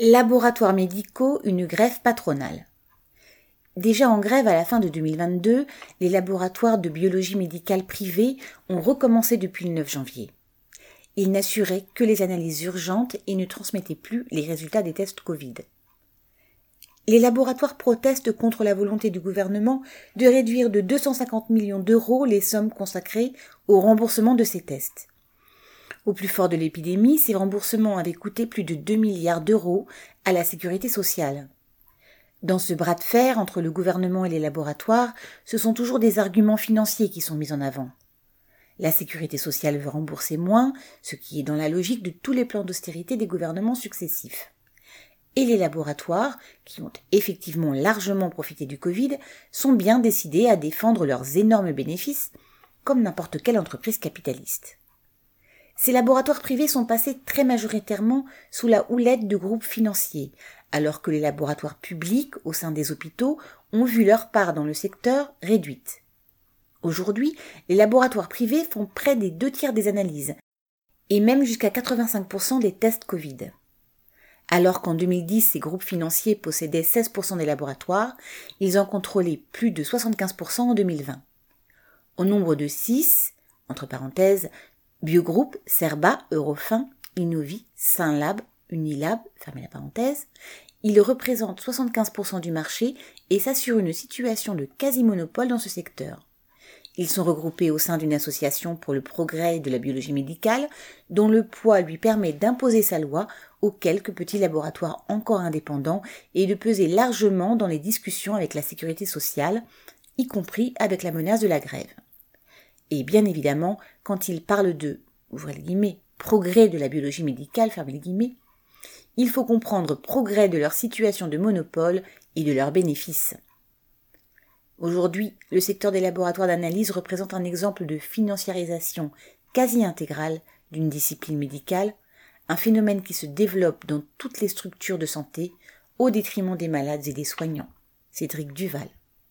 Laboratoires médicaux, une grève patronale. Déjà en grève à la fin de 2022, les laboratoires de biologie médicale privés ont recommencé depuis le 9 janvier. Ils n'assuraient que les analyses urgentes et ne transmettaient plus les résultats des tests Covid. Les laboratoires protestent contre la volonté du gouvernement de réduire de 250 millions d'euros les sommes consacrées au remboursement de ces tests. Au plus fort de l'épidémie, ces remboursements avaient coûté plus de 2 milliards d'euros à la sécurité sociale. Dans ce bras de fer entre le gouvernement et les laboratoires, ce sont toujours des arguments financiers qui sont mis en avant. La sécurité sociale veut rembourser moins, ce qui est dans la logique de tous les plans d'austérité des gouvernements successifs. Et les laboratoires, qui ont effectivement largement profité du Covid, sont bien décidés à défendre leurs énormes bénéfices, comme n'importe quelle entreprise capitaliste. Ces laboratoires privés sont passés très majoritairement sous la houlette de groupes financiers, alors que les laboratoires publics au sein des hôpitaux ont vu leur part dans le secteur réduite. Aujourd'hui, les laboratoires privés font près des deux tiers des analyses, et même jusqu'à 85% des tests Covid. Alors qu'en 2010, ces groupes financiers possédaient 16% des laboratoires, ils en contrôlaient plus de 75% en 2020. Au nombre de 6, entre parenthèses, Biogroupe, Serba, Eurofin, Innovi, Saint-Lab, Unilab, fermez la parenthèse, ils représentent 75% du marché et s'assurent une situation de quasi-monopole dans ce secteur. Ils sont regroupés au sein d'une association pour le progrès de la biologie médicale, dont le poids lui permet d'imposer sa loi aux quelques petits laboratoires encore indépendants et de peser largement dans les discussions avec la sécurité sociale, y compris avec la menace de la grève. Et bien évidemment, quand il parle de, progrès de la biologie médicale, fermez il faut comprendre progrès de leur situation de monopole et de leurs bénéfices. Aujourd'hui, le secteur des laboratoires d'analyse représente un exemple de financiarisation quasi intégrale d'une discipline médicale, un phénomène qui se développe dans toutes les structures de santé au détriment des malades et des soignants. Cédric Duval.